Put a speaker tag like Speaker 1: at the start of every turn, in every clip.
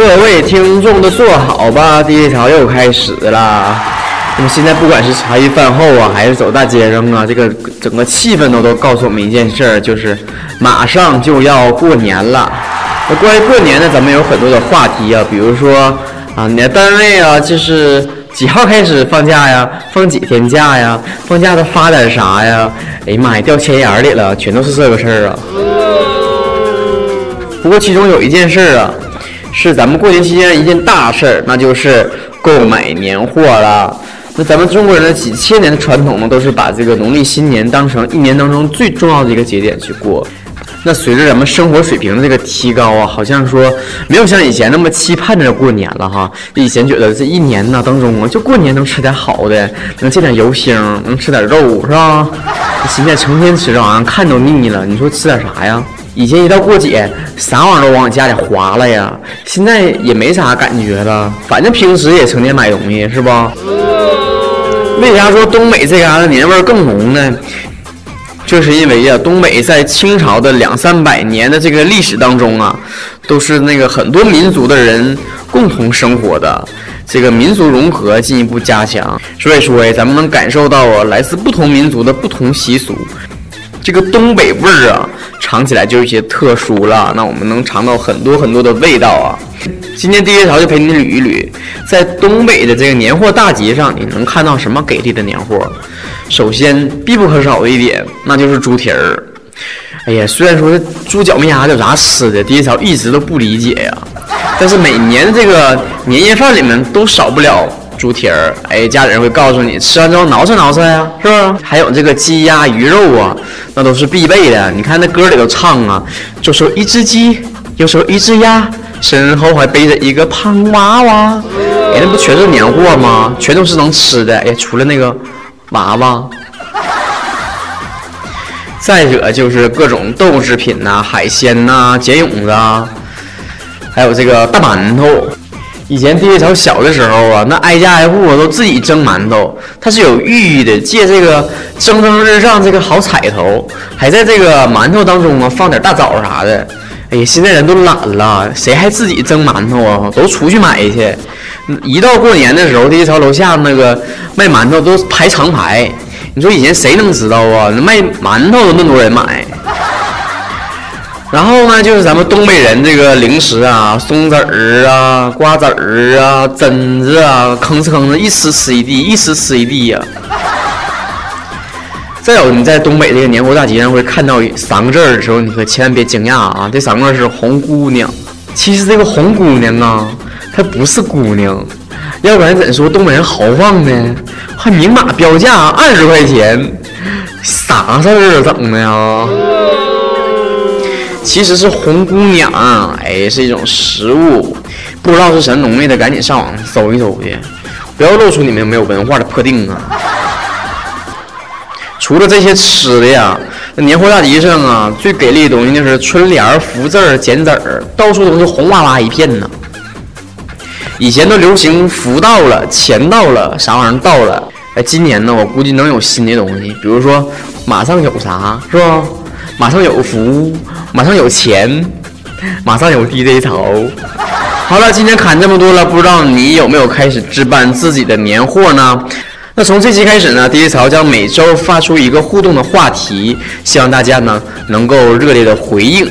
Speaker 1: 各位听众都坐好吧，第一条又开始啦。那么现在不管是茶余饭后啊，还是走大街上啊，这个整个气氛都都告诉我们一件事儿，就是马上就要过年了。那关于过年呢，咱们有很多的话题啊，比如说啊，你的单位啊，就是几号开始放假呀？放几天假呀？放假都发点啥呀？哎呀妈呀，掉钱眼里了，全都是这个事儿啊。不过其中有一件事儿啊。是咱们过年期间一件大事儿，那就是购买年货了。那咱们中国人的几千年的传统呢，都是把这个农历新年当成一年当中最重要的一个节点去过。那随着咱们生活水平的这个提高啊，好像说没有像以前那么期盼着过年了哈。以前觉得这一年呢当中啊，就过年能吃点好的，能见点油星，能吃点肉是吧？现在成天吃这玩意儿，看都腻了。你说吃点啥呀？以前一到过节，啥玩意儿都往家里划了呀，现在也没啥感觉了。反正平时也成天买东西，是不？为啥说东北这嘎达年味儿更浓呢？就是因为呀，东北在清朝的两三百年的这个历史当中啊，都是那个很多民族的人共同生活的，这个民族融合进一步加强。所以说呀，咱们能感受到啊，来自不同民族的不同习俗。这个东北味儿啊，尝起来就有些特殊了。那我们能尝到很多很多的味道啊。今天第一条就陪你捋一捋，在东北的这个年货大集上，你能看到什么给力的年货？首先必不可少的一点，那就是猪蹄儿。哎呀，虽然说猪脚面啥有啥吃的，第一条一直都不理解呀。但是每年这个年夜饭里面都少不了。猪蹄儿，哎，家里人会告诉你，吃完之后挠哧挠哧呀，是不是？还有这个鸡鸭鱼肉啊，那都是必备的。你看那歌里头唱啊，就说一只鸡，又说一只鸭，身后还背着一个胖娃娃。哎，那不全是年货吗？全都是能吃的。哎，除了那个娃娃。再者就是各种豆制品呐、海鲜呐、茧蛹子啊，还有这个大馒头。以前第一条小的时候啊，那挨家挨户都自己蒸馒头，它是有寓意的，借这个蒸蒸日上这个好彩头，还在这个馒头当中啊放点大枣啥的。哎呀，现在人都懒了，谁还自己蒸馒头啊？都出去买去。一到过年的时候，第一条楼下那个卖馒头都排长排。你说以前谁能知道啊？那卖馒头都那么多人买。然后呢，就是咱们东北人这个零食啊，松子儿啊，瓜子儿啊，榛子啊，吭哧吭哧，一吃吃一地，一吃吃一地呀。再有，你在东北这个年货大街上会看到三个字儿的时候，你可千万别惊讶啊，这三个字是红姑娘。其实这个红姑娘啊，她不是姑娘，要不然怎说东北人豪放呢？还明码标价二十块钱，啥事儿整的呀？其实是红姑娘，哎，是一种食物，不知道是什么东西的，赶紧上网搜一搜去，不要露出你们没有文化的破腚啊！除了这些吃的呀，那年货大集上啊，最给力的东西就是春联、福字、剪纸，到处都是红哇哇一片呢。以前都流行福到了，钱到了，啥玩意儿到了？哎，今年呢，我估计能有新的东西，比如说马上有啥，是吧？马上有福，马上有钱，马上有 DJ 头。好了，今天砍这么多了，不知道你有没有开始置办自己的年货呢？那从这期开始呢，DJ 潮将每周发出一个互动的话题，希望大家呢能够热烈的回应，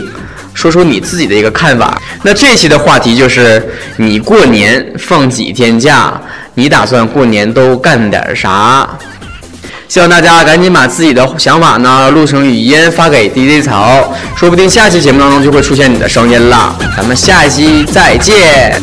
Speaker 1: 说说你自己的一个看法。那这期的话题就是你过年放几天假？你打算过年都干点啥？希望大家赶紧把自己的想法呢录成语音发给 DJ 曹，说不定下期节目当中就会出现你的声音了。咱们下一期再见。